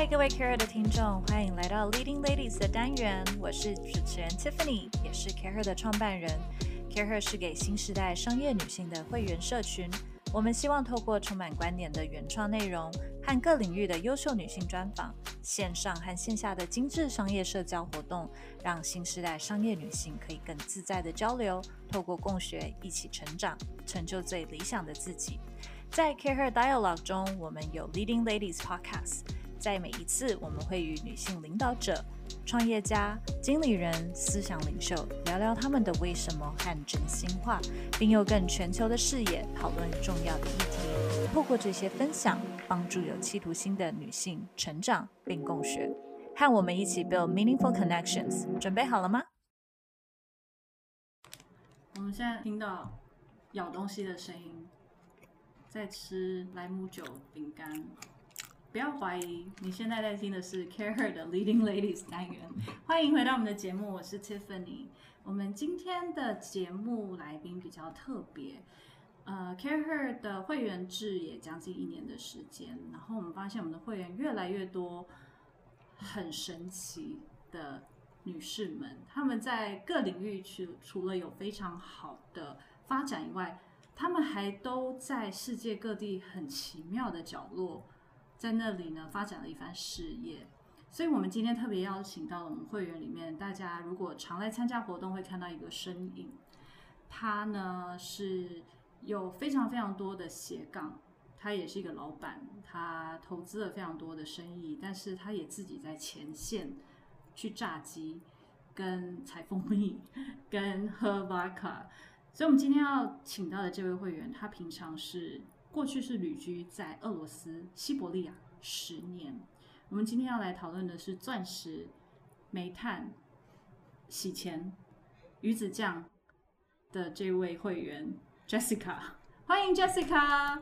嗨，各位 Care 的听众，欢迎来到 Leading Ladies 的单元。我是主持人 Tiffany，也是 Care 的创办人。Care 是给新时代商业女性的会员社群。我们希望透过充满观点的原创内容和各领域的优秀女性专访，线上和线下的精致商业社交活动，让新时代商业女性可以更自在的交流，透过共学一起成长，成就最理想的自己。在 CAREER Dialogue 中，我们有 Leading Ladies Podcast。在每一次，我们会与女性领导者、创业家、经理人、思想领袖聊聊他们的为什么和真心话，并用更全球的视野讨论重要的议题。透过这些分享，帮助有企图心的女性成长并共学。和我们一起 build meaningful connections。准备好了吗？我们现在听到咬东西的声音，在吃莱姆酒饼干。不要怀疑，你现在在听的是 Care Her 的 Leading Ladies 单元。欢迎回到我们的节目，我是 Tiffany。我们今天的节目来宾比较特别，呃，Care Her 的会员制也将近一年的时间，然后我们发现我们的会员越来越多，很神奇的女士们，她们在各领域除除了有非常好的发展以外，她们还都在世界各地很奇妙的角落。在那里呢，发展了一番事业，所以我们今天特别邀请到了我们会员里面，大家如果常来参加活动，会看到一个身影。他呢是有非常非常多的斜杠，他也是一个老板，他投资了非常多的生意，但是他也自己在前线去炸鸡、跟采蜂蜜、跟喝 v 卡。所以，我们今天要请到的这位会员，他平常是。过去是旅居在俄罗斯西伯利亚十年。我们今天要来讨论的是钻石、煤炭、洗钱、鱼子酱的这位会员 Jessica，欢迎 Jessica。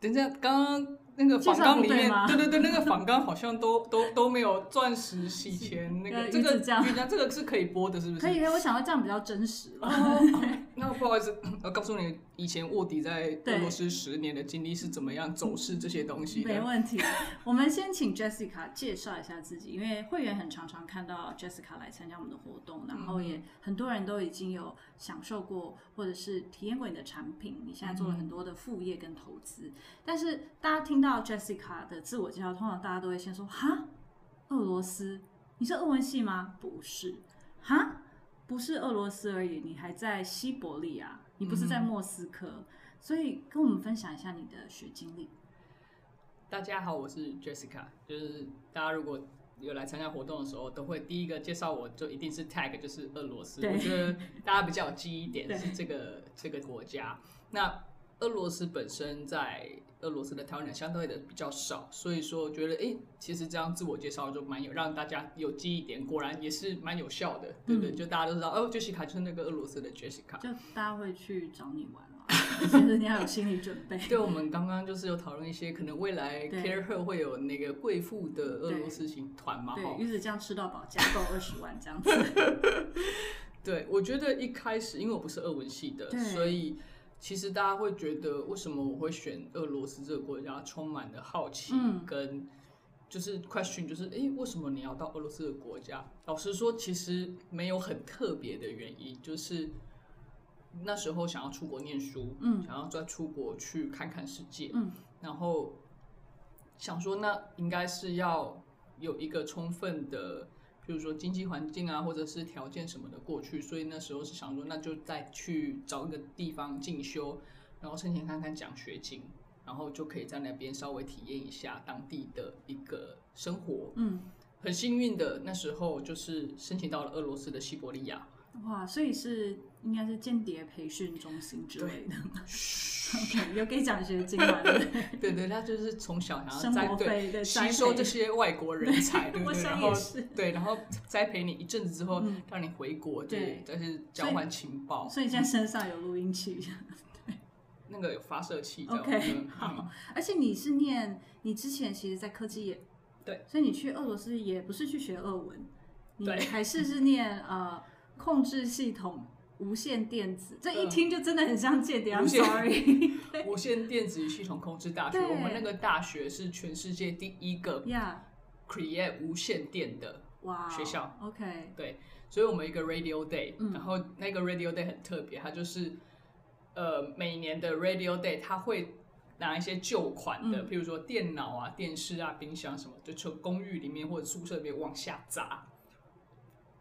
等一下，刚刚。那个仿钢里面，对对对，那个仿钢好像都都都没有钻石洗钱那个这个，这个是可以播的，是不是？可以，我想到这样比较真实。那不好意思，我告诉你，以前卧底在俄罗斯十年的经历是怎么样走势这些东西。没问题，我们先请 Jessica 介绍一下自己，因为会员很常常看到 Jessica 来参加我们的活动，然后也很多人都已经有享受过或者是体验过你的产品。你现在做了很多的副业跟投资，但是大家听到。到 Jessica 的自我介绍，通常大家都会先说：“哈，俄罗斯，你是俄文系吗？不是，哈，不是俄罗斯而已，你还在西伯利亚，你不是在莫斯科。”所以跟我们分享一下你的学经历。大家好，我是 Jessica，就是大家如果有来参加活动的时候，都会第一个介绍我就一定是 tag，就是俄罗斯。我觉得大家比较有记忆点是这个这个国家。那俄罗斯本身在俄罗斯的台湾人相对的比较少，所以说觉得哎，其实这样自我介绍就蛮有让大家有记忆点，果然也是蛮有效的，对不对？就大家都知道哦，Jessica 就是那个俄罗斯的 Jessica，就大家会去找你玩嘛，其实你要有心理准备。对，我们刚刚就是有讨论一些可能未来 Care Her 会有那个贵妇的俄罗斯型团嘛，对，鱼子酱吃到饱，加购二十万这样子。对，我觉得一开始因为我不是俄文系的，所以。其实大家会觉得，为什么我会选俄罗斯这个国家？充满了好奇跟就是 question，就是哎，为什么你要到俄罗斯的国家？老实说，其实没有很特别的原因，就是那时候想要出国念书，嗯，想要再出国去看看世界，嗯，然后想说，那应该是要有一个充分的。比如说经济环境啊，或者是条件什么的过去，所以那时候是想说，那就再去找一个地方进修，然后申请看看奖学金，然后就可以在那边稍微体验一下当地的一个生活。嗯，很幸运的那时候就是申请到了俄罗斯的西伯利亚。哇，所以是应该是间谍培训中心之类的，OK，有给奖学金嘛？对 对，他就是从小想要栽对吸收这些外国人才，对不对？然后对，然后栽培你一阵子之后，让你回国，对，但是交换情报。所以现在身上有录音器，对，那个有发射器，OK，好。而且你是念，你之前其实，在科技业，对，所以你去俄罗斯也不是去学俄文，你还是是念呃。控制系统无线电子，这一听就真的很像间谍。I'm 无线 sorry。无线电子与系统控制大学，我们那个大学是全世界第一个 Yeah，create 无线电的哇，学校。OK，对，所以我们一个 Radio Day，、嗯然后那个 Radio Day 很特别，它就是呃每年的 Radio Day，它会拿一些旧款的，嗯譬如说电脑啊、电视啊、冰箱什么，就从公寓里面或者宿舍里面往下砸，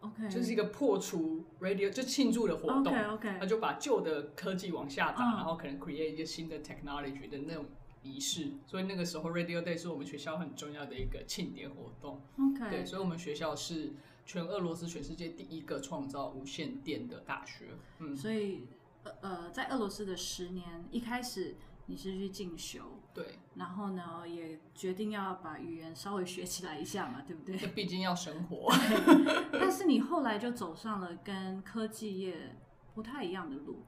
OK，就是一个破除 Radio 就庆祝的活动。OK OK，他就把旧的科技往下砸，嗯然后可能 create 一些新的 technology 的那种仪式，所以那个时候 Radio Day 是我们学校很重要的一个庆典活动。OK，对，所以我们学校是全俄罗斯、全世界第一个创造无线电的大学。嗯，所以呃呃，在俄罗斯的十年，一开始你是去进修，对，然后呢也决定要把语言稍微学起来一下嘛，对不对？毕竟要生活。但是你后来就走上了跟科技业不太一样的路，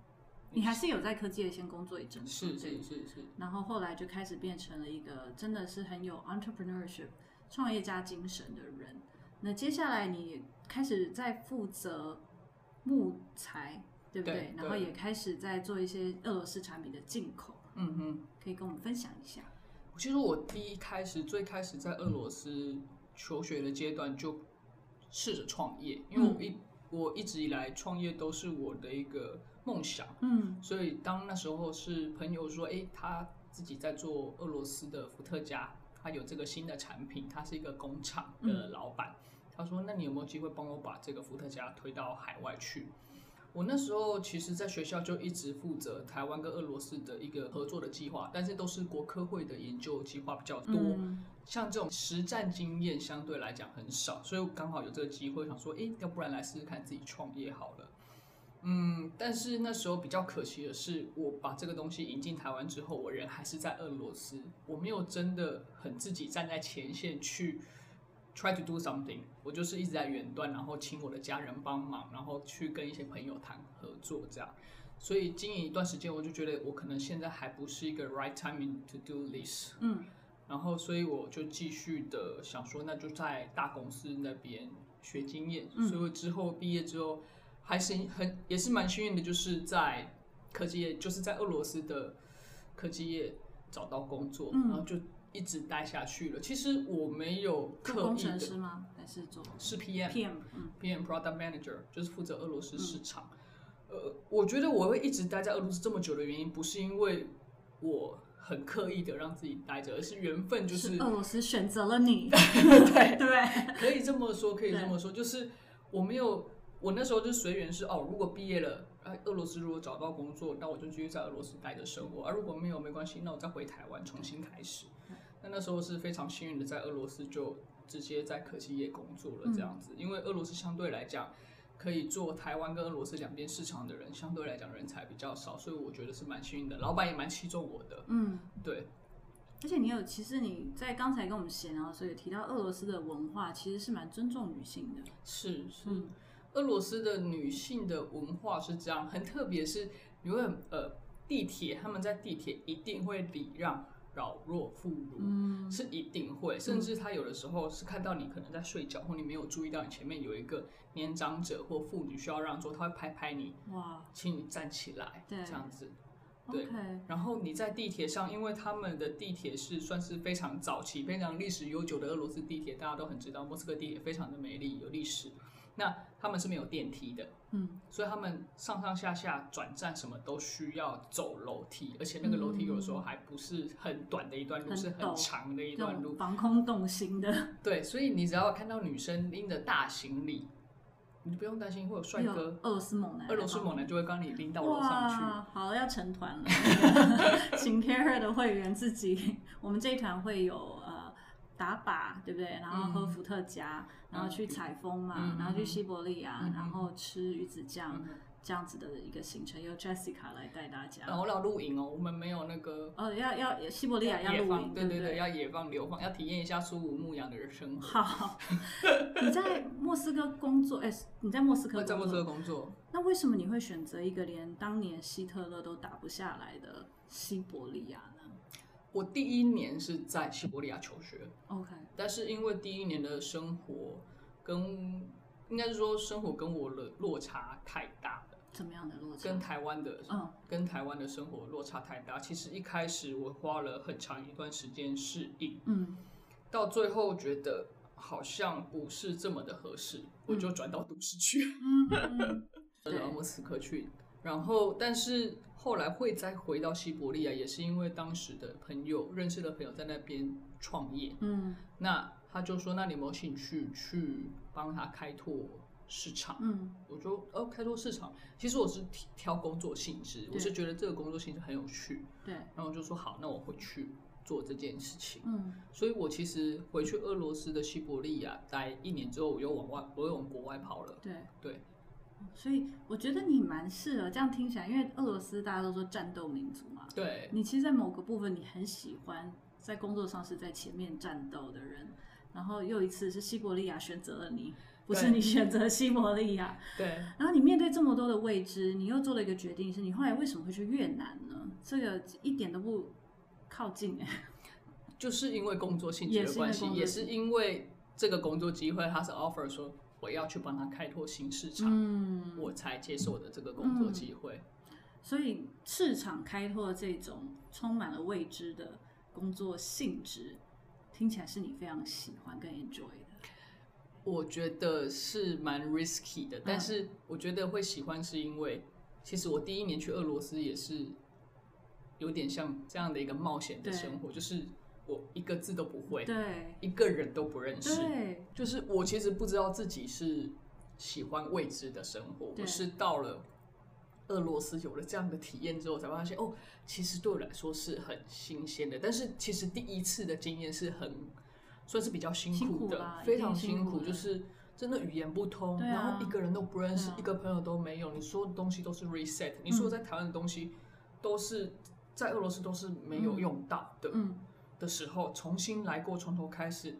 你还是有在科技业先工作一阵子，是是是是，然后后来就开始变成了一个真的是很有 entrepreneurship 创业家精神的人。那接下来你开始在负责木材，对不对？对然后也开始在做一些俄罗斯产品的进口，嗯哼。可以跟我们分享一下。其实我第一开始最开始在俄罗斯求学的阶段就试着创业，因为我一、我一直以来创业都是我的一个梦想。嗯所以当那时候是朋友说，诶，他自己在做俄罗斯的伏特加，他有这个新的产品，他是一个工厂的老板。他说，那你有没有机会帮我把这个伏特加推到海外去？我那时候其实，在学校就一直负责台湾跟俄罗斯的一个合作的计划，但是都是国科会的研究计划比较多。嗯像这种实战经验相对来讲很少，所以我刚好有这个机会，想说，诶，要不然来试试看自己创业好了。嗯，但是那时候比较可惜的是，我把这个东西引进台湾之后，我人还是在俄罗斯，我没有真的很自己站在前线去 try to do something，我就是一直在远端，然后请我的家人帮忙，然后去跟一些朋友谈合作这样。所以经营一段时间，我就觉得我可能现在还不是一个 right timing to do this。嗯然后，所以我就继续的想说，那就在大公司那边学经验。嗯所以我之后毕业之后，还是很也是蛮幸运的，就是在科技业，就是在俄罗斯的科技业找到工作，嗯然后就一直待下去了。其实我没有刻意的，程师吗？还是做是 PM。PM？嗯 PM Product Manager 就是负责俄罗斯市场。呃，我觉得我会一直待在俄罗斯这么久的原因，不是因为我很刻意的让自己待着，而是缘分，就是俄罗斯选择了你，对，对，可以这么说，可以这么说，就是我没有，我那时候就随缘是哦，如果毕业了，哎，俄罗斯如果找到工作，那我就继续在俄罗斯待着生活；而、如果没有，没关系，那我再回台湾重新开始。那那时候是非常幸运的，在俄罗斯就直接在科技业工作了这样子，因为俄罗斯相对来讲。可以做台湾跟俄罗斯两边市场的人，相对来讲人才比较少，所以我觉得是蛮幸运的。老板也蛮器重我的，嗯。对，而且你有，其实你在刚才跟我们闲聊的时候，也提到俄罗斯的文化其实是蛮尊重女性的。是是。嗯俄罗斯的女性的文化是这样，很特别，是因为呃地铁，他们在地铁一定会礼让老弱妇孺，嗯是一定会，甚至他有的时候是看到你可能在睡觉，或你没有注意到你前面有一个年长者或妇女需要让座，他会拍拍你，哇请你站起来，对这样子。对然后你在地铁上，因为他们的地铁是算是非常早期、非常历史悠久的俄罗斯地铁，大家都很知道，莫斯科地铁非常的美丽有历史。那他们是没有电梯的，嗯，所以他们上上下下转站什么都需要走楼梯，而且那个楼梯有的时候还不是很短的一段路，很是很长的一段路。防空洞型的，对，所以你只要看到女生拎着大行李，你就不用担心会有帅哥，俄罗斯猛男，俄罗斯猛男就会帮你拎到楼上去。哇，好，要成团了，请 Care 的会员自己，我们这一团会有呃打靶，对不对？然后喝伏特加，然后去采风嘛，嗯然后去西伯利亚，嗯然后吃鱼子酱。嗯这样子的一个行程，由 Jessica 来带大家。然后要露营哦，我们没有那个哦，要要西伯利亚要露营，对对，对要野放流放，要体验一下苏武牧羊的人生活。好，你在莫斯科工作，哎、你在莫斯科在莫斯科工作，工作，那为什么你会选择一个连当年希特勒都打不下来的西伯利亚呢我第一年是在西伯利亚求学，？OK，但是因为第一年的生活跟应该是说生活跟我的落差太大了，怎么样的落差？跟台湾的，嗯，跟台湾的生活落差太大。其实一开始我花了很长一段时间适应，嗯，到最后觉得好像不是这么的合适，我就转到都市去，嗯，到莫斯科去。然后，但是后来会再回到西伯利亚，也是因为当时的朋友认识的朋友在那边创业，嗯，那他就说，那你有没有兴趣去帮他开拓市场？嗯，我就哦，开拓市场。其实我是挑工作性质，我是觉得这个工作性质很有趣，对。然后我就说好，那我会去做这件事情。嗯，所以我其实回去俄罗斯的西伯利亚待一年之后，我又往外，我又往国外跑了。对对。所以我觉得你蛮适合这样听起来，因为俄罗斯大家都说战斗民族嘛。对。你其实，在某个部分，你很喜欢在工作上是在前面战斗的人，然后又一次是西伯利亚选择了你，不是你选择西伯利亚。对。然后你面对这么多的未知，你又做了一个决定，是你后来为什么会去越南呢？这个一点都不靠近哎。就是因为工作性质的关系，也是因为这个工作机会，他是 offer 说。我要去帮他开拓新市场，嗯，我才接受的这个工作机会。所以市场开拓这种充满了未知的工作性质，听起来是你非常喜欢跟 enjoy 的。我觉得是蛮 risky 的，但是我觉得会喜欢是因为，其实我第一年去俄罗斯也是有点像这样的一个冒险的生活，就是。我一个字都不会，对，一个人都不认识，对，就是我其实不知道自己是喜欢未知的生活，我是到了俄罗斯有了这样的体验之后，才发现哦，其实对我来说是很新鲜的。但是其实第一次的经验是很算是比较辛苦的，非常辛苦，就是真的语言不通，然后一个人都不认识，一个朋友都没有，你说的东西都是 reset，你说在台湾的东西都是在俄罗斯都是没有用到的，嗯。的时候重新来过，从头开始，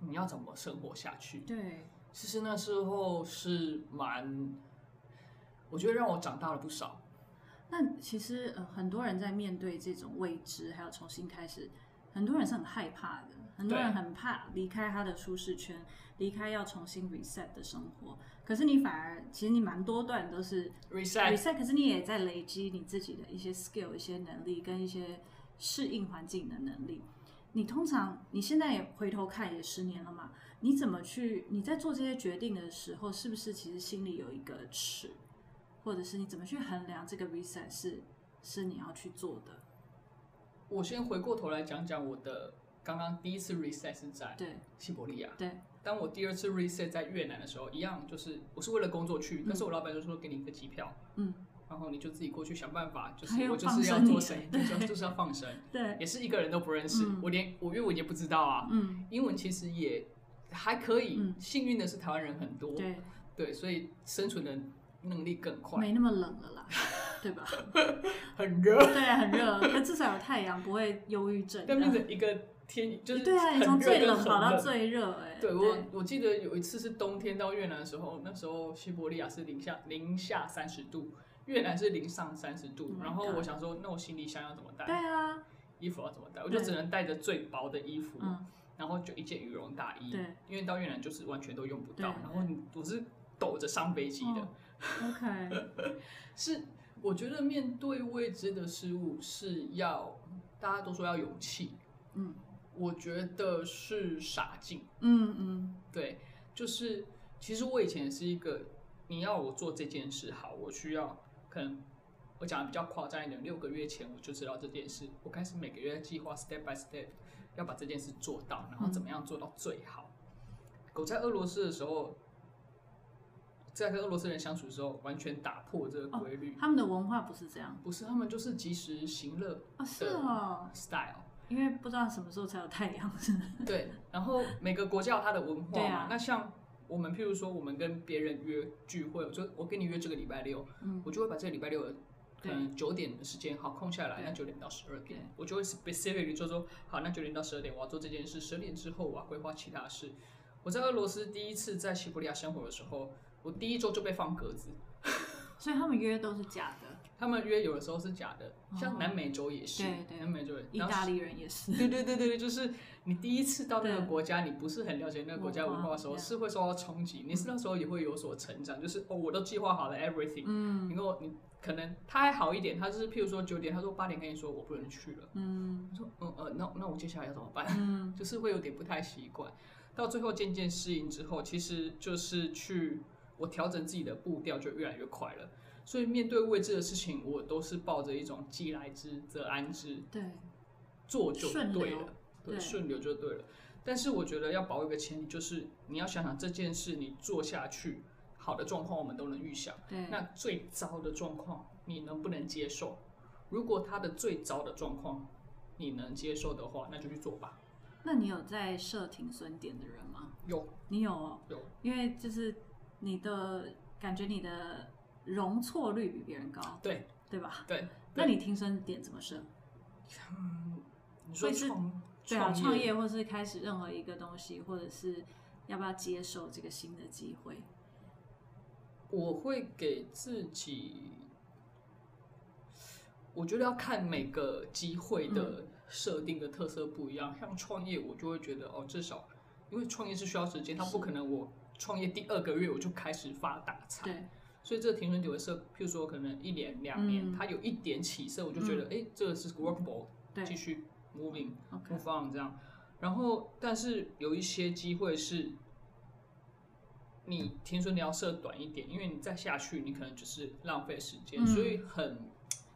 你要怎么生活下去？对，其实那时候是蛮，我觉得让我长大了不少。那其实呃，很多人在面对这种未知，还有重新开始，很多人是很害怕的，很多人很怕离开他的舒适圈，离开要重新 reset 的生活。可是你反而，其实你蛮多段都是 reset，reset，可是你也在累积你自己的一些 skill、一些能力跟一些。适应环境的能力，你通常你现在也回头看也十年了嘛？你怎么去？你在做这些决定的时候，是不是其实心里有一个尺，或者是你怎么去衡量这个 reset 是是你要去做的？我先回过头来讲讲我的刚刚第一次 reset 是在对西伯利亚，对。当我第二次 reset 在越南的时候，一样就是我是为了工作去，但是我老板就说给你一个机票，嗯。然后你就自己过去想办法，就是我就是要做生意，就就是要放生，对，也是一个人都不认识，我连我英文也不知道啊，嗯，英文其实也还可以，幸运的是台湾人很多，对，对，所以生存的能力更快，没那么冷了啦，对吧？很热，对，很热，但至少有太阳，不会忧郁症。变成一个天就是对啊，你从最冷跑到最热，哎，对我我记得有一次是冬天到越南的时候，那时候西伯利亚是零下零下三十度。越南是零上三十度，然后我想说，那我行李箱要怎么带？对啊，衣服要怎么带？我就只能带着最薄的衣服，然后就一件羽绒大衣。对，因为到越南就是完全都用不到，然后我是抖着上飞机的。OK，是我觉得面对未知的事物是要大家都说要勇气，嗯，我觉得是傻劲。嗯嗯，对，就是其实我以前是一个，你要我做这件事好，我需要。可能我讲的比较夸张一点，六个月前我就知道这件事，我开始每个月计划 step by step 要把这件事做到，然后怎么样做到最好。狗在俄罗斯的时候，在跟俄罗斯人相处的时候，完全打破这个规律。他们的文化不是这样，不是他们就是及时行乐啊，是哦，style，因为不知道什么时候才有太阳，是对，然后每个国家有它的文化嘛，那像。我们譬如说，我们跟别人约聚会，我就我跟你约这个礼拜六，我就会把这个礼拜六可能九点的时间好空下来，那九点到十二点，我就会 specifically 就说好，那九点到十二点我要做这件事，十点之后我要规划其他事。我在俄罗斯第一次在西伯利亚生活的时候，我第一周就被放鸽子，所以他们约都是假的。他们约有的时候是假的，像南美洲也是，南美洲、意大利人也是。对对对对对，就是你第一次到那个国家，你不是很了解那个国家文化的时候，是会受到冲击。你是那时候也会有所成长，就是哦，我都计划好了 everything。嗯。你跟我，你可能他还好一点，他就是譬如说九点，他说八点跟你说我不能去了。嗯。我说嗯呃，那那我接下来要怎么办？嗯。就是会有点不太习惯，到最后渐渐适应之后，其实就是去我调整自己的步调就越来越快了。所以面对未知的事情，我都是抱着一种既来之则安之，对，做就对了，对，顺流就对了。但是我觉得要保一个前提，就是你要想想这件事你做下去，好的状况我们都能预想，对。那最糟的状况你能不能接受？如果他的最糟的状况你能接受的话，那就去做吧。那你有在设停损点的人吗？有，你有，有，因为就是你的感觉，你的。容错率比别人高，对对吧？对，那你停损点怎么设？嗯，你说是对啊，创业或是开始任何一个东西，或者是要不要接受这个新的机会？我会给自己，我觉得要看每个机会的设定的特色不一样。像创业，我就会觉得哦，至少因为创业是需要时间，它不可能我创业第二个月我就开始发大财。对。所以这个停损点会设，譬如说可能一年两年，它有一点起色，我就觉得哎，这个是 workable，继续 moving move on 这样。然后，但是有一些机会是，你停损你要设短一点，因为你再下去你可能只是浪费时间。所以很，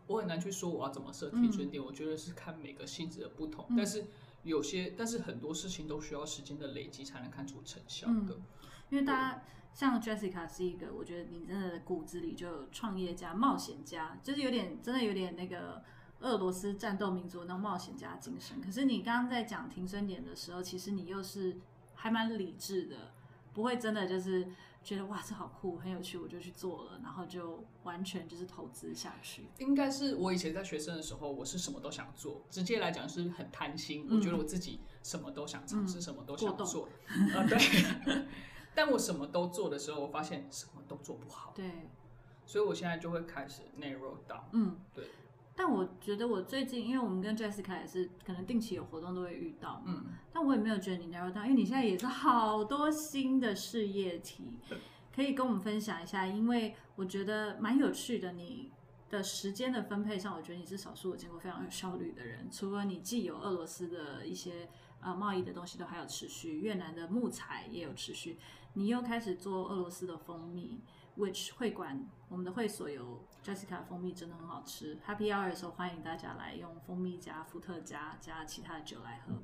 我很难去说我要怎么设停损点。我觉得是看每个性质的不同，但是有些，但是很多事情都需要时间的累积才能看出成效的，因为大家。像 Jessica 是一个，我觉得你真的骨子里就有创业家、冒险家，就是有点真的有点那个俄罗斯战斗民族那种冒险家精神。可是你刚刚在讲停损点的时候，其实你又是还蛮理智的，不会真的就是觉得哇这好酷、很有趣，我就去做了，然后就完全就是投资下去。应该是我以前在学生的时候，我是什么都想做，直接来讲是很贪心，我觉得我自己什么都想尝试，什么都想做。啊，对。但我什么都做的时候，我发现什么都做不好。对，所以我现在就会开始 narrow down。嗯，对。但我觉得我最近，因为我们跟 Jessica 也是可能定期有活动都会遇到。嗯。但我也没有觉得你 narrow down，因为你现在也是好多新的事业体，可以跟我们分享一下。因为我觉得蛮有趣的，你的时间的分配上，我觉得你是少数我见过非常有效率的人。除了你既有俄罗斯的一些呃贸易的东西都还有持续，越南的木材也有持续。你又开始做俄罗斯的蜂蜜，which 会馆我们的会所有 Jessica 蜂蜜真的很好吃。Happy Hour 的时候欢迎大家来用蜂蜜加伏特加加其他的酒来喝。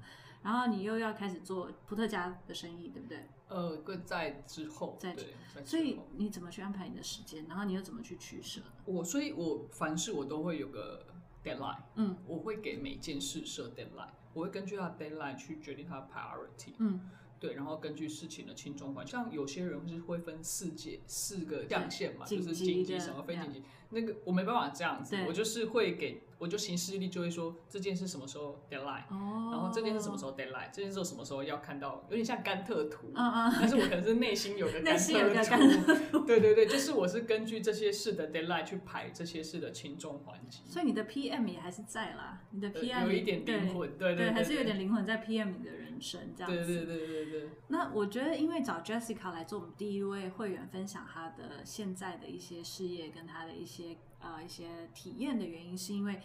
然后你又要开始做伏特加的生意，对不对？呃，在之后，在所以你怎么去安排你的时间？然后你又怎么去取舍？我所以，我凡事我都会有个 deadline。嗯，我会给每件事设 deadline，我会根据它 deadline 去决定它的 priority。嗯。对，然后根据事情的轻重缓，像有些人是会分四节四个象限嘛，就是紧急什么非紧急，那个我没办法这样子，我就是会给。我就行事力就会说这件事什么时候 deadline，然后这件事什么时候 deadline，这件事什么时候要看到，有点像甘特图，嗯嗯，但是我可能是内心有个甘特图，对对对，就是我是根据这些事的 deadline 去排这些事的轻重缓急。所以你的 PM 也还是在啦，你的 PM 有一点灵魂，对对，还是有点灵魂在 PM 你的人生这样子。对对对对对。那我觉得，因为找 Jessica 来做我们第一位会员，分享他的现在的一些事业跟他的一些呃一些体验的原因，是因为。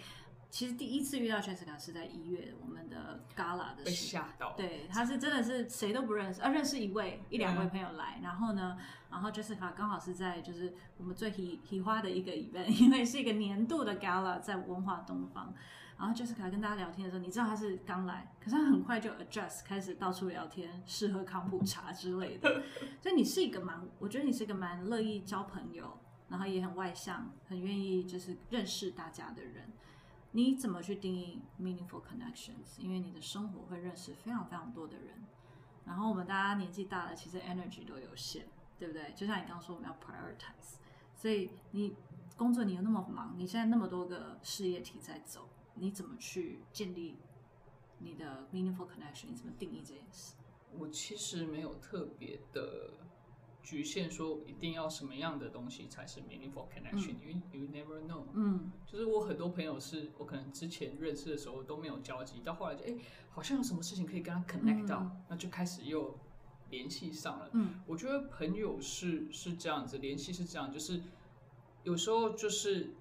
其实第一次遇到 Jessica 是在一月我们的 Gala 的时候，对，他是真的是谁都不认识，啊，认识一位一两位朋友来，然后呢，然后 Jessica 刚好是在就是我们最喜喜花的一个 event，因为是一个年度的 Gala 在文化东方，然后 Jessica 跟大家聊天的时候，你知道他是刚来，可是他很快就 adjust 开始到处聊天，适合康普茶之类的，所以你是一个蛮，我觉得你是一个蛮乐意交朋友，然后也很外向，很愿意就是认识大家的人。你怎么去定义 meaningful connections？因为你的生活会认识非常非常多的人，然后我们大家年纪大了，其实 energy 都有限，对不对？就像你刚刚说，我们要 prioritize，所以你工作你又那么忙，你现在那么多个事业体在走，你怎么去建立你的 meaningful connection？你怎么定义这件事？我其实没有特别的局限说一定要什么样的东西才是 meaningful connection，因为 you never know。嗯，就是我很多朋友是我可能之前认识的时候都没有交集，到后来就哎，好像有什么事情可以跟他 connect 到，那就开始又联系上了。嗯，我觉得朋友是是这样子，联系是这样，就是有时候就是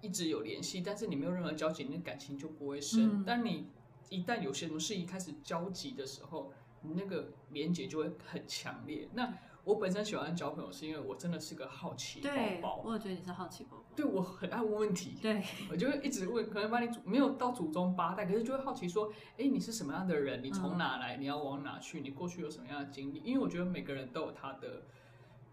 一直有联系，但是你没有任何交集，你的感情就不会深。但你一旦有些什么事一开始交集的时候，你那个连接就会很强烈。那我本身喜欢交朋友，是因为我真的是个好奇宝宝。我也觉得你是好奇宝宝。对我很爱问问题。对，我就会一直问，可能把你没有到祖宗八代，可是就会好奇说，哎，你是什么样的人？你从哪来？你要往哪去？你过去有什么样的经历？因为我觉得每个人都有他的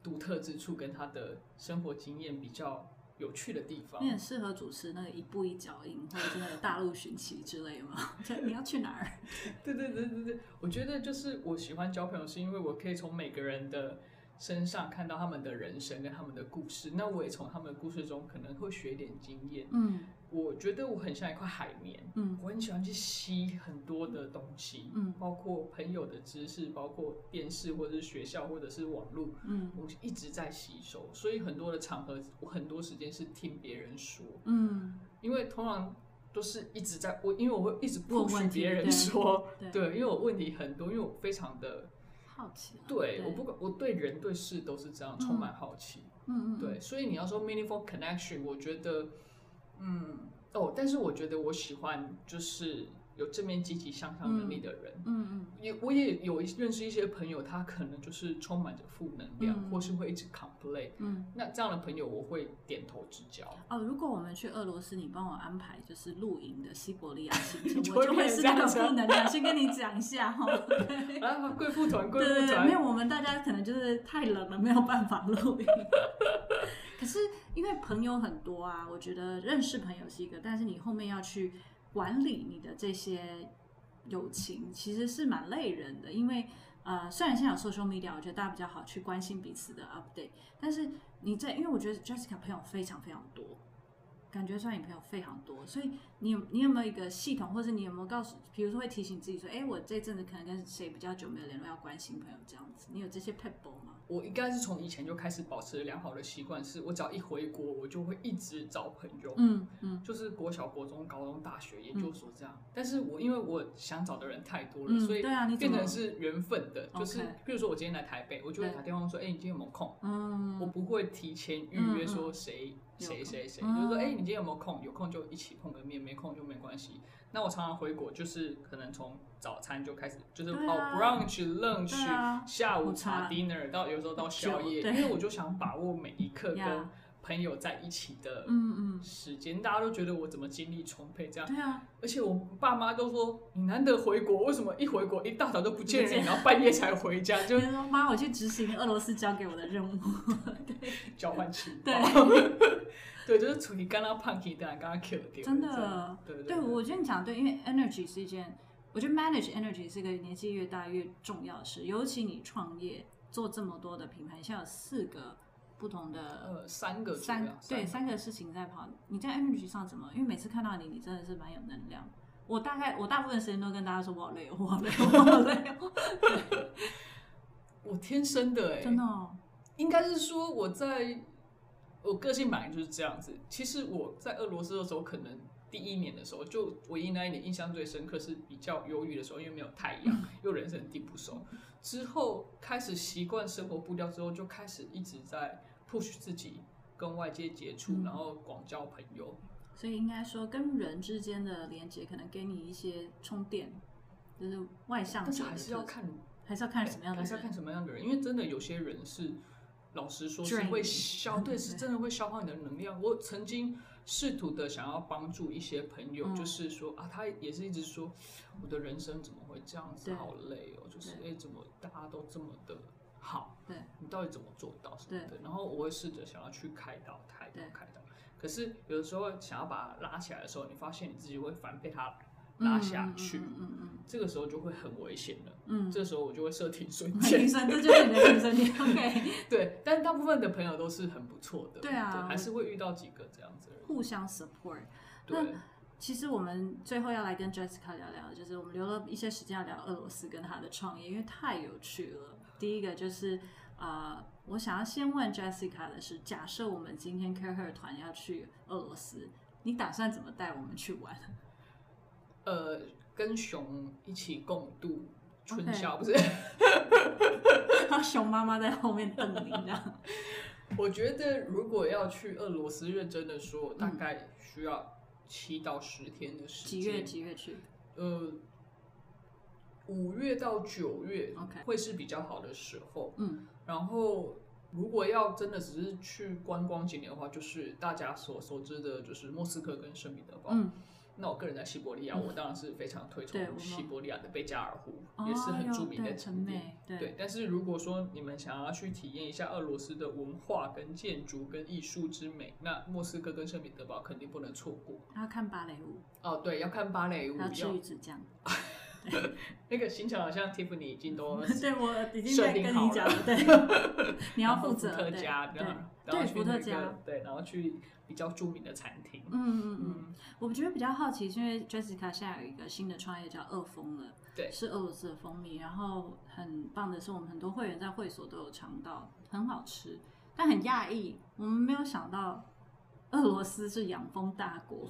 独特之处，跟他的生活经验比较有趣的地方。你很适合主持那个一步一脚印，或者是那个大陆寻奇之类吗？你要去哪儿？对对对对对，我觉得就是我喜欢交朋友，是因为我可以从每个人的。身上看到他们的人生跟他们的故事，那我也从他们的故事中可能会学点经验。嗯，我觉得我很像一块海绵。嗯，我很喜欢去吸很多的东西。嗯，包括朋友的知识，包括电视或者是学校或者是网络。嗯，我一直在吸收，所以很多的场合，我很多时间是听别人说。嗯，因为通常都是一直在我，因为我会一直不许别人说。对，因为我问题很多，因为我非常的。好奇，对我不管，我对人对事都是这样，充满好奇。嗯嗯，对，所以你要说 meaningful connection，我觉得，嗯，哦，但是我觉得我喜欢就是。有正面积极向上能力的人，嗯嗯，也我也有认识一些朋友，他可能就是充满着负能量，或是会一直 complain，嗯，那这样的朋友我会点头之交。哦，如果我们去俄罗斯，你帮我安排就是露营的西伯利亚行程，我就会是那个负能量，先跟你讲一下哈。啊，贵妇团，贵妇团，没有，我们大家可能就是太冷了，没有办法露营。可是因为朋友很多啊，我觉得认识朋友是一个，但是你后面要去。管理你的这些友情其实是蛮累人的，因为呃，虽然现在有 social media，我觉得大家比较好去关心彼此的 update，但是你在，因为我觉得 Jessica 朋友非常非常多。感觉上你朋友非常多，所以你有你有没有一个系统，或者你有没有告诉，比如说会提醒自己说，哎，我这阵子可能跟谁比较久没有联络，要关心朋友这样子，你有这些 people 吗？我应该是从以前就开始保持良好的习惯，是我只要一回国，我就会一直找朋友，嗯嗯，就是国小、国中、高中、大学、研究所这样。但是我因为我想找的人太多了，所以对啊，你变成是缘分的，就是比如说我今天来台北，我就会打电话说，哎，你今天有没有空？嗯，我不会提前预约说谁。谁谁谁，就是说，哎，你今天有没有空？有空就一起碰个面，没空就没关系。那我常常回国，就是可能从早餐就开始，就是哦，brunch、lunch、下午茶、dinner，到有时候到宵夜，因为我就想把握每一刻跟。朋友在一起的时间，大家都觉得我怎么精力充沛这样。对啊，而且我爸妈都说你难得回国，为什么一回国一大早都不见人，然后半夜才回家？就 说妈，我去执行俄罗斯交给我的任务，交换情报。对，就是处于刚刚胖 K 的刚刚 kill 掉。真的，对对，我觉得你讲对，因为 energy 是一件，我觉得 manage energy 是一个年纪越大越重要的事，尤其你创业做这么多的品牌，像有四个。不同的呃三个三对三个事情在跑，你在 energy 上怎么？因为每次看到你，你真的是蛮有能量。我大概我大部分时间都跟大家说我好累，我好累，我好累。我天生的哎，真的，哦，应该是说我在我个性本来就是这样子。其实我在俄罗斯的时候，可能第一年的时候，就唯一那一年印象最深刻是比较忧郁的时候，因为没有太阳，又人生地不熟。之后开始习惯生活步调之后，就开始一直在。push 自己跟外界接触，然后广交朋友，所以应该说跟人之间的连接，可能给你一些充电，就是外向。但是还是要看，还是要看什么样的，还是要看什么样的人，因为真的有些人是，老实说是会消，对，是真的会消耗你的能量。我曾经试图的想要帮助一些朋友，就是说啊，他也是一直说，我的人生怎么会这样子，好累哦，就是哎，怎么大家都这么的。好，对你到底怎么做到什么的？然后我会试着想要去开导，开导，开导。可是有的时候想要把他拉起来的时候，你发现你自己会反被它拉下去，嗯嗯这个时候就会很危险了。嗯，这时候我就会设停损点，停损，这就是你的停损点。OK，对，但大部分的朋友都是很不错的，对啊，还是会遇到几个这样子，互相 support。对。其实我们最后要来跟 Jessica 聊聊，就是我们留了一些时间要聊俄罗斯跟他的创业，因为太有趣了。第一个就是。呃，我想要先问 Jessica 的是，假设我们今天 Care Her 团要去俄罗斯，你打算怎么带我们去玩？呃，跟熊一起共度春宵，不是？熊妈妈在后面瞪你这样。我觉得如果要去俄罗斯，认真的说，大概需要七到十天的时间。几月几月去？呃，五月到九月，OK，会是比较好的时候。嗯，然后如果要真的只是去观光景点的话，就是大家所熟知的，就是莫斯科跟圣彼得堡。嗯。那我个人在西伯利亚，我当然是非常推崇西伯利亚的贝加尔湖，也是很著名的景点。对，但是如果说你们想要去体验一下俄罗斯的文化、跟建筑、跟艺术之美，那莫斯科跟圣彼得堡肯定不能错过。要看芭蕾舞哦，对，要看芭蕾舞，要吃鱼子酱。那个行程好像 Tiffany 已经都 对我已经在跟你讲了，对，你要负责。伏特加，对，对，伏特加，对，然后去比较著名的餐厅。嗯嗯嗯，我觉得比较好奇，因为 Jessica 现在有一个新的创业叫二蜂了，对，是俄罗斯的蜂蜜。然后很棒的是，我们很多会员在会所都有尝到，很好吃，但很讶异，我们没有想到俄罗斯是养蜂大国。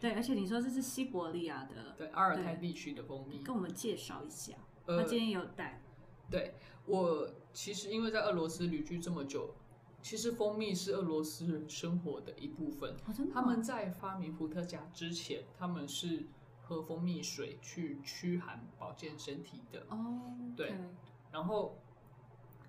对，而且你说这是西伯利亚的，对阿尔泰地区的蜂蜜，跟我们介绍一下。他今天有带。对我其实因为在俄罗斯旅居这么久，其实蜂蜜是俄罗斯人生活的一部分。他们在发明伏特加之前，他们是喝蜂蜜水去驱寒保健身体的。哦，对，然后。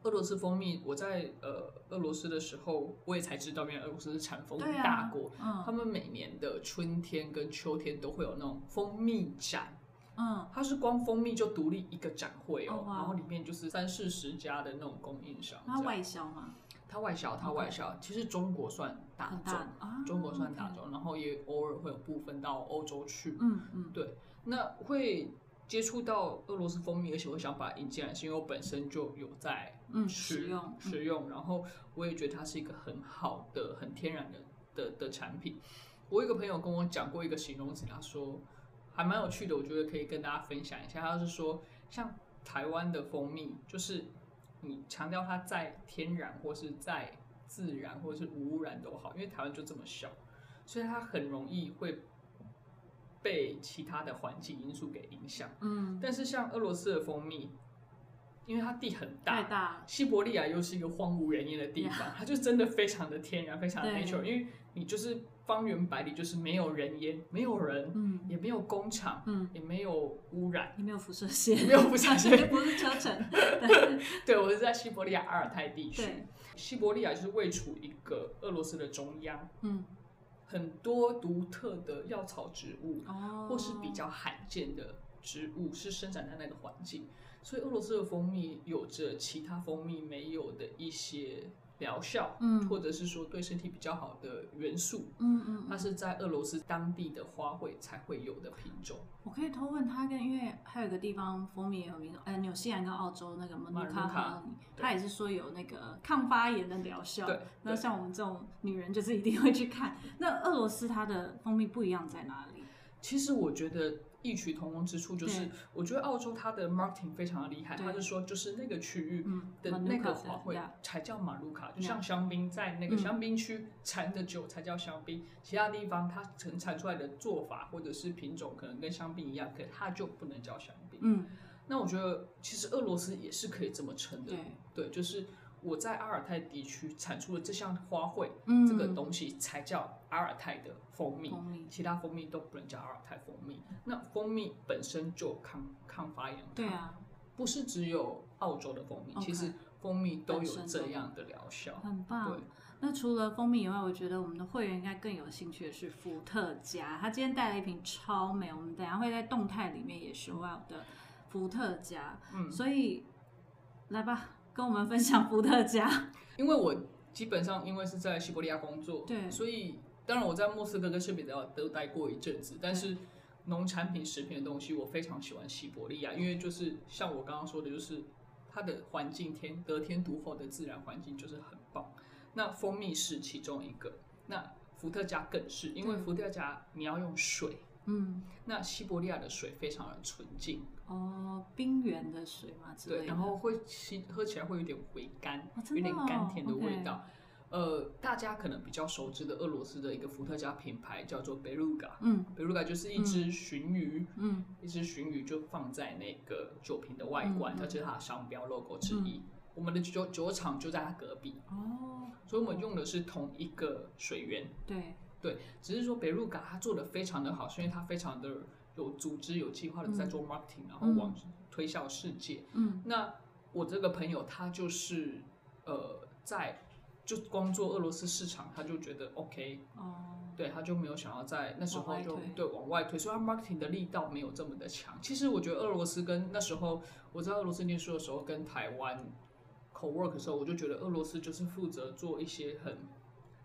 俄罗斯蜂蜜，我在呃俄罗斯的时候，我也才知道，原来俄罗斯是产蜂蜜大国。嗯，他们每年的春天跟秋天都会有那种蜂蜜展。嗯，它是光蜂蜜就独立一个展会哦，然后里面就是三四十家的那种供应商。它外销吗？它外销，它外销。其实中国算大众，啊中国算大众，然后也偶尔会有部分到欧洲去。嗯嗯，对，那会。接触到俄罗斯蜂蜜，而且我想把它引进来，是因为我本身就有在使用使用，然后我也觉得它是一个很好的、很天然的的的产品。我有一个朋友跟我讲过一个形容词，他说还蛮有趣的，我觉得可以跟大家分享一下。他是说，像台湾的蜂蜜，就是你强调它再天然或是在自然或者是无污染都好，因为台湾就这么小，所以它很容易会。被其他的环境因素给影响，嗯，但是像俄罗斯的蜂蜜，因为它地很大，大，西伯利亚又是一个荒无人烟的地方，它就真的非常的天然，非常的 natural，因为你就是方圆百里就是没有人烟，没有人，嗯，也没有工厂，嗯，也没有污染，也没有辐射线，没有辐射线，不是 对，我是在西伯利亚阿尔泰地区，西伯利亚就是位处一个俄罗斯的中央，嗯。很多独特的药草植物，哦，或是比较罕见的植物，是生长在那个环境，所以俄罗斯的蜂蜜有着其他蜂蜜没有的一些。疗效，嗯，或者是说对身体比较好的元素，嗯嗯，它是在俄罗斯当地的花卉才会有的品种。我可以偷问他，跟因为还有一个地方蜂蜜也有名，呃，纽西兰跟澳洲那个蒙卡卡，他也是说有那个抗发炎的疗效。对，那像我们这种女人就是一定会去看。那俄罗斯它的蜂蜜不一样在哪里？其实我觉得。异曲同工之处就是，我觉得澳洲它的 marketing 非常的厉害，它是说就是那个区域的那个花卉才叫马路卡，就像香槟在那个香槟区产的酒才叫香槟，其他地方它能产出来的做法或者是品种可能跟香槟一样，可它就不能叫香槟。嗯，那我觉得其实俄罗斯也是可以这么称的，对，就是。我在阿尔泰地区产出的这项花卉，嗯，这个东西才叫阿尔泰的蜂蜜，蜂蜜，其他蜂蜜都不能叫阿尔泰蜂蜜。那蜂蜜本身就抗抗发炎，对啊，不是只有澳洲的蜂蜜，其实蜂蜜都有这样的疗效，很棒。那除了蜂蜜以外，我觉得我们的会员应该更有兴趣的是伏特加。他今天带了一瓶超美，我们等下会在动态里面也是我的伏特加，嗯，所以来吧。跟我们分享伏特加，因为我基本上因为是在西伯利亚工作，对，所以当然我在莫斯科跟圣彼得堡都待过一阵子，但是农产品、食品的东西我非常喜欢西伯利亚，因为就是像我刚刚说的，就是它的环境天得天独厚的自然环境就是很棒。那蜂蜜是其中一个，那伏特加更是，因为伏特加你要用水嗯，那西伯利亚的水非常的纯净。哦，冰原的水嘛，对，然后会吸喝起来会有点回甘，有点甘甜的味道。呃，大家可能比较熟知的俄罗斯的一个伏特加品牌叫做 Beluga，，嗯，，Beluga 就是一只鲟鱼，嗯，一只鲟鱼就放在那个酒瓶的外观，它就是它的商标 logo 之一。我们的酒酒厂就在它隔壁，哦，所以我们用的是同一个水源，对对，只是说北入嘎他做的非常的好，是因为他非常的有组织、有计划的在做 marketing，然后往推销世界。嗯，那我这个朋友他就是呃在。就光做俄罗斯市场，他就觉得 OK，哦，对，他就没有想要在那时候就对往外推，所以他 marketing 的力道没有这么的强。其实我觉得俄罗斯跟那时候我在俄罗斯念书的时候，跟台湾 co work 的时候，我就觉得俄罗斯就是负责做一些很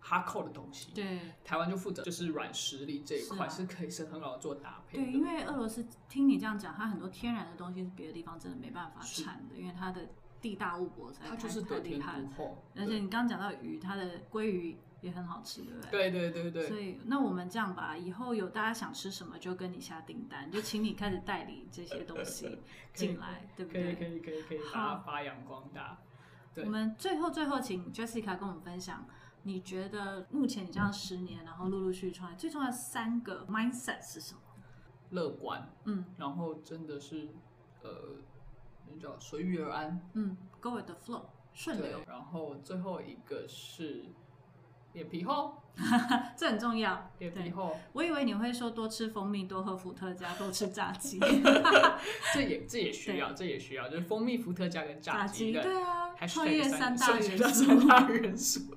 hardcore 的东西，对，台湾就负责就是软实力这一块是可以是很好的做搭配。对，因为俄罗斯听你这样讲，它很多天然的东西是别的地方真的没办法产的，因为它的。地大物博，才它就是得天独厚。而且你刚刚讲到鱼，它的鲑鱼也很好吃，对不对？对对对对。所以那我们这样吧，以后有大家想吃什么，就跟你下订单，就请你开始代理这些东西进来，对不对？可以可以可以可以，把它发扬光大。我们最后最后请 Jessica 跟我们分享，你觉得目前你这样十年，然后陆陆续续创业，最重要三个 mindset 是什么？乐观，嗯，然后真的是，呃。那叫随遇而安，嗯，Go with the flow，顺流。然后最后一个是脸皮厚，这很重要。脸皮厚，我以为你会说多吃蜂蜜，多喝伏特加，多吃炸鸡。这也这也需要，这也需要，就是蜂蜜、伏特加跟炸鸡。对啊，创业三大元素。三大元素。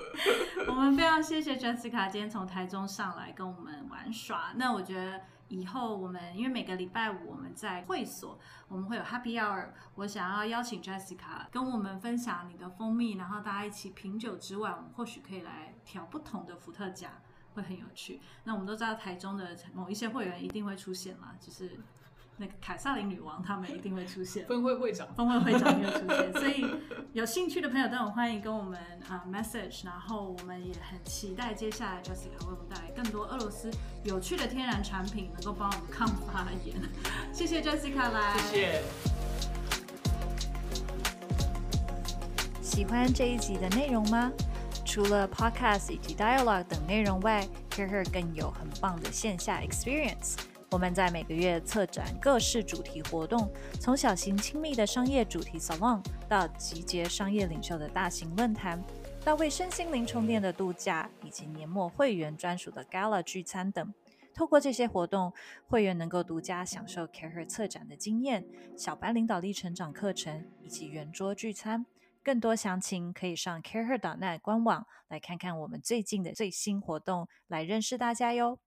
我们非常谢谢 Jessica 今天从台中上来跟我们玩耍。那我觉得。以后我们因为每个礼拜五我们在会所，我们会有 Happy Hour。我想要邀请 Jessica 跟我们分享你的蜂蜜，然后大家一起品酒之外，我们或许可以来调不同的伏特加，会很有趣。那我们都知道台中的某一些会员一定会出现嘛，就是。那个凯撒琳女王，他们一定会出现。分会会长，分会会长会出现，所以有兴趣的朋友都很欢迎跟我们啊 message，然后我们也很期待接下来 Jessica 为我们带来更多俄罗斯有趣的天然产品，能够帮我们抗发炎。谢谢 Jessica 来，谢谢。喜欢这一集的内容吗？除了 podcast 以及 dialogue 等内容外，Care 更有很棒的线下 experience。我们在每个月策展各式主题活动，从小型亲密的商业主题 salon，到集结商业领袖的大型论坛，到为身心灵充电的度假，以及年末会员专属的 gala 聚餐等。透过这些活动，会员能够独家享受 CareHer 策展的经验、小班领导力成长课程以及圆桌聚餐。更多详情可以上 Care.net 官网来看看我们最近的最新活动，来认识大家哟。